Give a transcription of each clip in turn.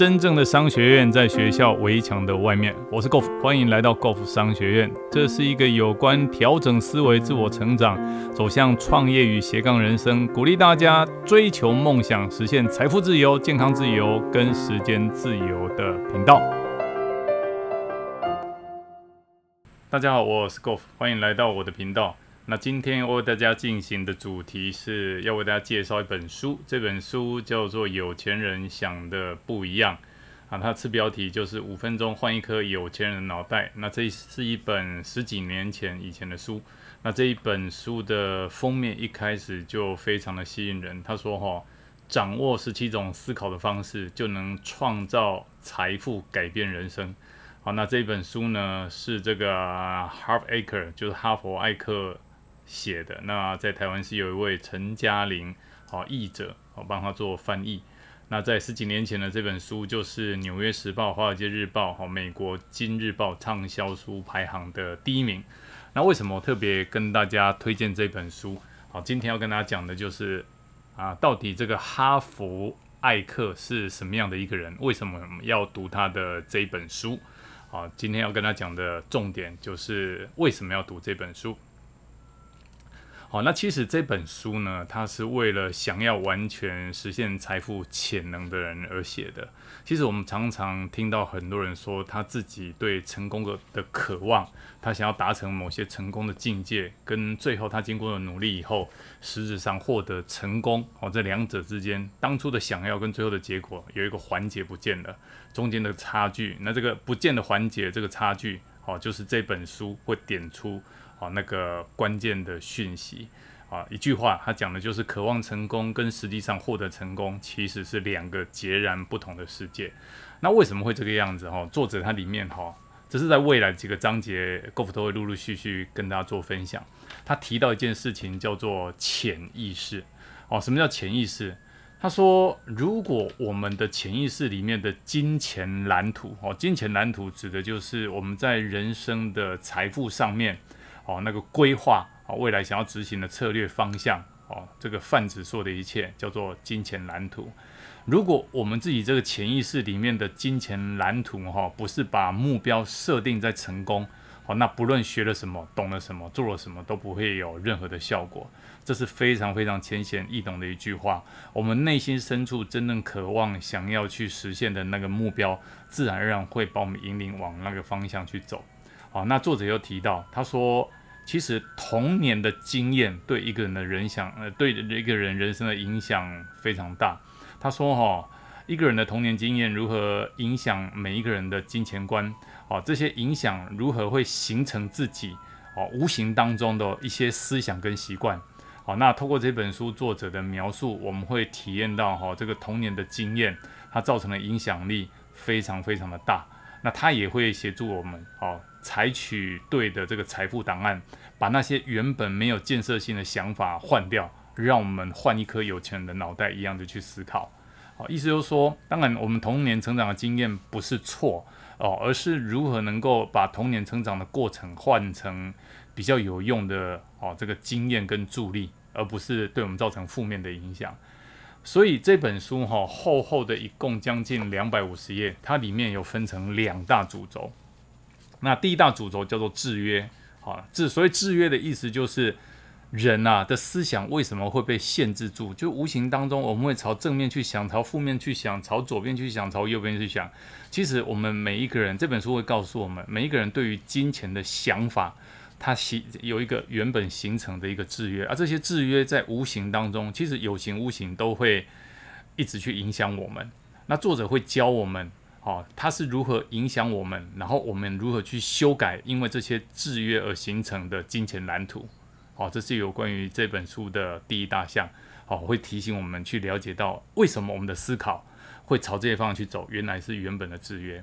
真正的商学院在学校围墙的外面。我是 Golf，欢迎来到 Golf 商学院。这是一个有关调整思维、自我成长、走向创业与斜杠人生，鼓励大家追求梦想、实现财富自由、健康自由跟时间自由的频道。大家好，我是 Golf，欢迎来到我的频道。那今天我为大家进行的主题是要为大家介绍一本书，这本书叫做《有钱人想的不一样》啊，它次标题就是五分钟换一颗有钱人脑袋。那这是一本十几年前以前的书，那这一本书的封面一开始就非常的吸引人。他说：“哈，掌握十七种思考的方式，就能创造财富，改变人生。”好，那这本书呢是这个 Harv Aker，就是哈佛艾克。写的那在台湾是有一位陈嘉玲好译者好帮他做翻译。那在十几年前的这本书就是《纽约时报》《华尔街日报》好美国《今日报》畅销书排行的第一名。那为什么特别跟大家推荐这本书？好，今天要跟大家讲的就是啊，到底这个哈佛艾克是什么样的一个人？为什么要读他的这本书？好，今天要跟他讲的重点就是为什么要读这本书。好，那其实这本书呢，它是为了想要完全实现财富潜能的人而写的。其实我们常常听到很多人说，他自己对成功的的渴望，他想要达成某些成功的境界，跟最后他经过了努力以后，实质上获得成功，哦，这两者之间，当初的想要跟最后的结果有一个环节不见了，中间的差距，那这个不见的环节，这个差距，哦，就是这本书会点出。啊，那个关键的讯息啊，一句话，他讲的就是渴望成功跟实际上获得成功其实是两个截然不同的世界。那为什么会这个样子？哈，作者他里面哈，这是在未来几个章节，Golf 都会陆陆续续跟大家做分享。他提到一件事情叫做潜意识。哦，什么叫潜意识？他说，如果我们的潜意识里面的金钱蓝图，哦，金钱蓝图指的就是我们在人生的财富上面。哦，那个规划哦，未来想要执行的策略方向哦，这个泛指所有的一切叫做金钱蓝图。如果我们自己这个潜意识里面的金钱蓝图哈，不是把目标设定在成功，哦，那不论学了什么、懂了什么、做了什么，都不会有任何的效果。这是非常非常浅显易懂的一句话。我们内心深处真正渴望、想要去实现的那个目标，自然而然会把我们引领往那个方向去走。好，那作者又提到，他说。其实童年的经验对一个人的人想，呃，对一个人人生的影响非常大。他说：“哈，一个人的童年经验如何影响每一个人的金钱观？哦，这些影响如何会形成自己哦无形当中的一些思想跟习惯？好，那透过这本书作者的描述，我们会体验到哈这个童年的经验，它造成的影响力非常非常的大。那它也会协助我们，哦。”采取对的这个财富档案，把那些原本没有建设性的想法换掉，让我们换一颗有钱人的脑袋一样的去思考。好，意思就是说，当然我们童年成长的经验不是错哦，而是如何能够把童年成长的过程换成比较有用的哦这个经验跟助力，而不是对我们造成负面的影响。所以这本书哈厚厚的一共将近两百五十页，它里面有分成两大主轴。那第一大主轴叫做制约，好，制所以制约的意思就是人呐的思想为什么会被限制住？就无形当中我们会朝正面去想，朝负面去想，朝左边去想，朝右边去想。其实我们每一个人，这本书会告诉我们，每一个人对于金钱的想法，它形有一个原本形成的一个制约，而这些制约在无形当中，其实有形无形都会一直去影响我们。那作者会教我们。哦，它是如何影响我们，然后我们如何去修改，因为这些制约而形成的金钱蓝图。好，这是有关于这本书的第一大项。好，会提醒我们去了解到为什么我们的思考会朝这些方向去走，原来是原本的制约。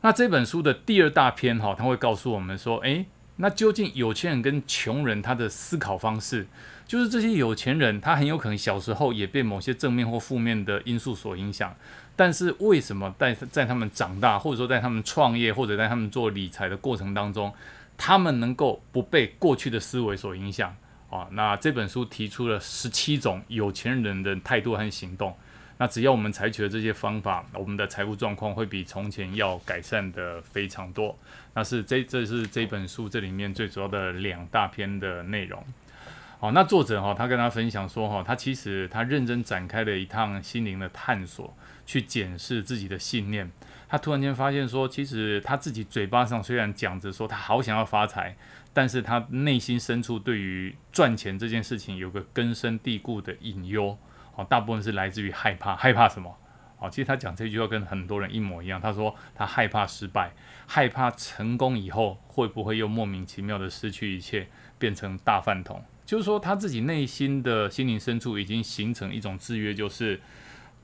那这本书的第二大篇哈，他会告诉我们说，诶，那究竟有钱人跟穷人他的思考方式，就是这些有钱人他很有可能小时候也被某些正面或负面的因素所影响。但是为什么在在他们长大，或者说在他们创业，或者在他们做理财的过程当中，他们能够不被过去的思维所影响啊？那这本书提出了十七种有钱人的态度和行动。那只要我们采取了这些方法，我们的财务状况会比从前要改善的非常多。那是这这是这本书这里面最主要的两大篇的内容。好，那作者哈，他跟他分享说哈，他其实他认真展开了一趟心灵的探索，去检视自己的信念。他突然间发现说，其实他自己嘴巴上虽然讲着说他好想要发财，但是他内心深处对于赚钱这件事情有个根深蒂固的隐忧。好，大部分是来自于害怕，害怕什么？好，其实他讲这句话跟很多人一模一样。他说他害怕失败，害怕成功以后会不会又莫名其妙的失去一切，变成大饭桶。就是说，他自己内心的心灵深处已经形成一种制约，就是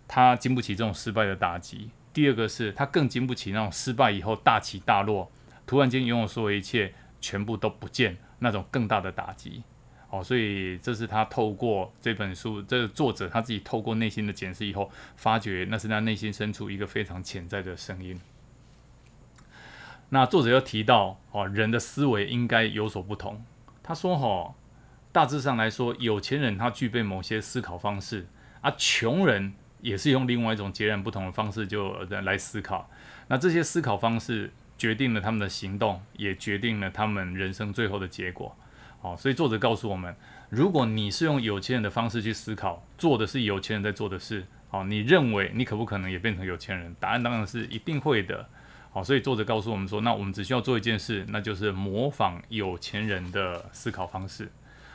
他经不起这种失败的打击。第二个是他更经不起那种失败以后大起大落，突然间拥有所有一切全部都不见那种更大的打击。哦，所以这是他透过这本书，这个作者他自己透过内心的检视以后，发觉那是他内心深处一个非常潜在的声音。那作者又提到，哦，人的思维应该有所不同。他说，哈。大致上来说，有钱人他具备某些思考方式，而穷人也是用另外一种截然不同的方式就来思考。那这些思考方式决定了他们的行动，也决定了他们人生最后的结果。好，所以作者告诉我们，如果你是用有钱人的方式去思考，做的是有钱人在做的事，好，你认为你可不可能也变成有钱人？答案当然是一定会的。好，所以作者告诉我们说，那我们只需要做一件事，那就是模仿有钱人的思考方式。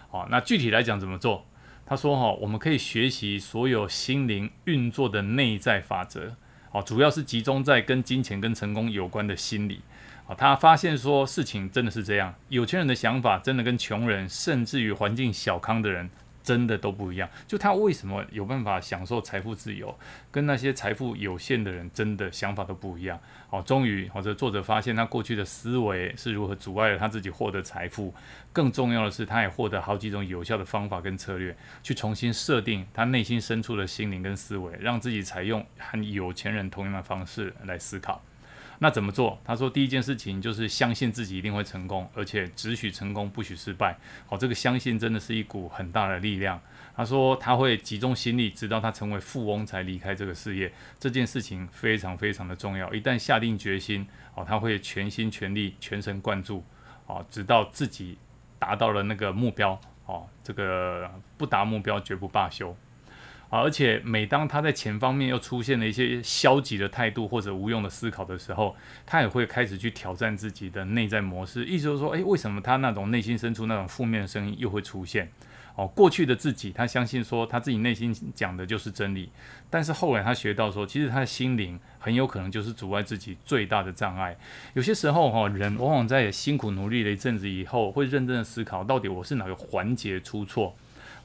好，那具体来讲怎么做？他说哈，我们可以学习所有心灵运作的内在法则。哦，主要是集中在跟金钱跟成功有关的心理。哦，他发现说事情真的是这样，有钱人的想法真的跟穷人，甚至于环境小康的人。真的都不一样，就他为什么有办法享受财富自由，跟那些财富有限的人真的想法都不一样。好，终于，好，这作者发现他过去的思维是如何阻碍了他自己获得财富。更重要的是，他也获得好几种有效的方法跟策略，去重新设定他内心深处的心灵跟思维，让自己采用和有钱人同样的方式来思考。那怎么做？他说，第一件事情就是相信自己一定会成功，而且只许成功，不许失败。好，这个相信真的是一股很大的力量。他说，他会集中心力，直到他成为富翁才离开这个事业。这件事情非常非常的重要。一旦下定决心，哦，他会全心全力、全神贯注，哦，直到自己达到了那个目标，哦，这个不达目标绝不罢休。啊！而且每当他在钱方面又出现了一些消极的态度或者无用的思考的时候，他也会开始去挑战自己的内在模式。意思就是说，诶，为什么他那种内心深处那种负面的声音又会出现？哦，过去的自己他相信说他自己内心讲的就是真理，但是后来他学到说，其实他的心灵很有可能就是阻碍自己最大的障碍。有些时候哈，人往往在辛苦努力了一阵子以后，会认真的思考，到底我是哪个环节出错。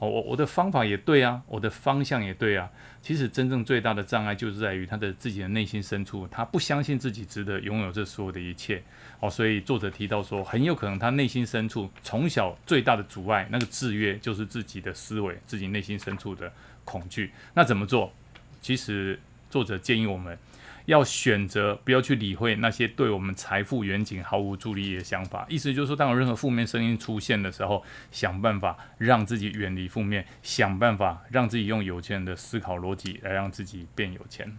我我的方法也对啊，我的方向也对啊。其实真正最大的障碍就是在于他的自己的内心深处，他不相信自己值得拥有这所有的一切。哦，所以作者提到说，很有可能他内心深处从小最大的阻碍，那个制约就是自己的思维，自己内心深处的恐惧。那怎么做？其实作者建议我们。要选择不要去理会那些对我们财富远景毫无助力的想法，意思就是说，当有任何负面声音出现的时候，想办法让自己远离负面，想办法让自己用有钱人的思考逻辑来让自己变有钱。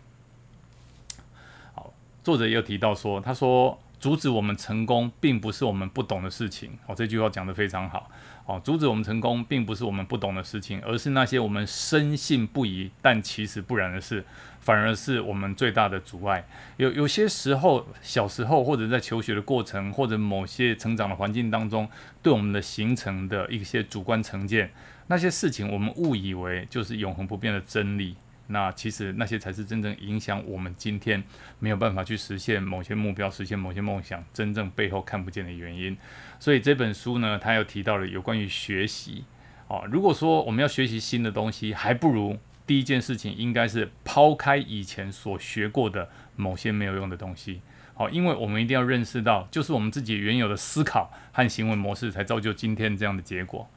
好，作者又提到说，他说。阻止我们成功，并不是我们不懂的事情。哦，这句话讲得非常好。哦，阻止我们成功，并不是我们不懂的事情，而是那些我们深信不疑，但其实不然的事，反而是我们最大的阻碍。有有些时候，小时候或者在求学的过程，或者某些成长的环境当中，对我们的形成的一些主观成见，那些事情，我们误以为就是永恒不变的真理。那其实那些才是真正影响我们今天没有办法去实现某些目标、实现某些梦想真正背后看不见的原因。所以这本书呢，它又提到了有关于学习。哦，如果说我们要学习新的东西，还不如第一件事情应该是抛开以前所学过的某些没有用的东西。好，因为我们一定要认识到，就是我们自己原有的思考和行为模式，才造就今天这样的结果。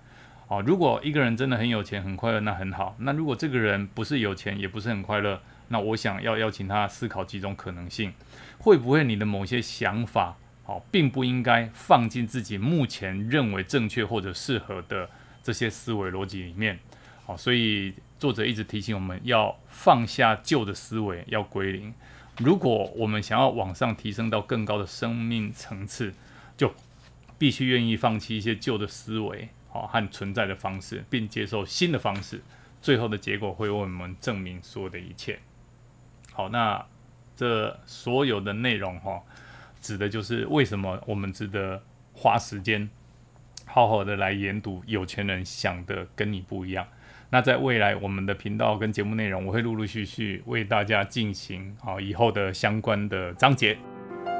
哦，如果一个人真的很有钱、很快乐，那很好。那如果这个人不是有钱，也不是很快乐，那我想要邀请他思考几种可能性：会不会你的某些想法，哦，并不应该放进自己目前认为正确或者适合的这些思维逻辑里面？好，所以作者一直提醒我们要放下旧的思维，要归零。如果我们想要往上提升到更高的生命层次，就必须愿意放弃一些旧的思维，好和存在的方式，并接受新的方式。最后的结果会为我们证明所有的一切。好，那这所有的内容哈，指的就是为什么我们值得花时间好好的来研读。有钱人想的跟你不一样。那在未来，我们的频道跟节目内容，我会陆陆续续为大家进行好以后的相关的章节。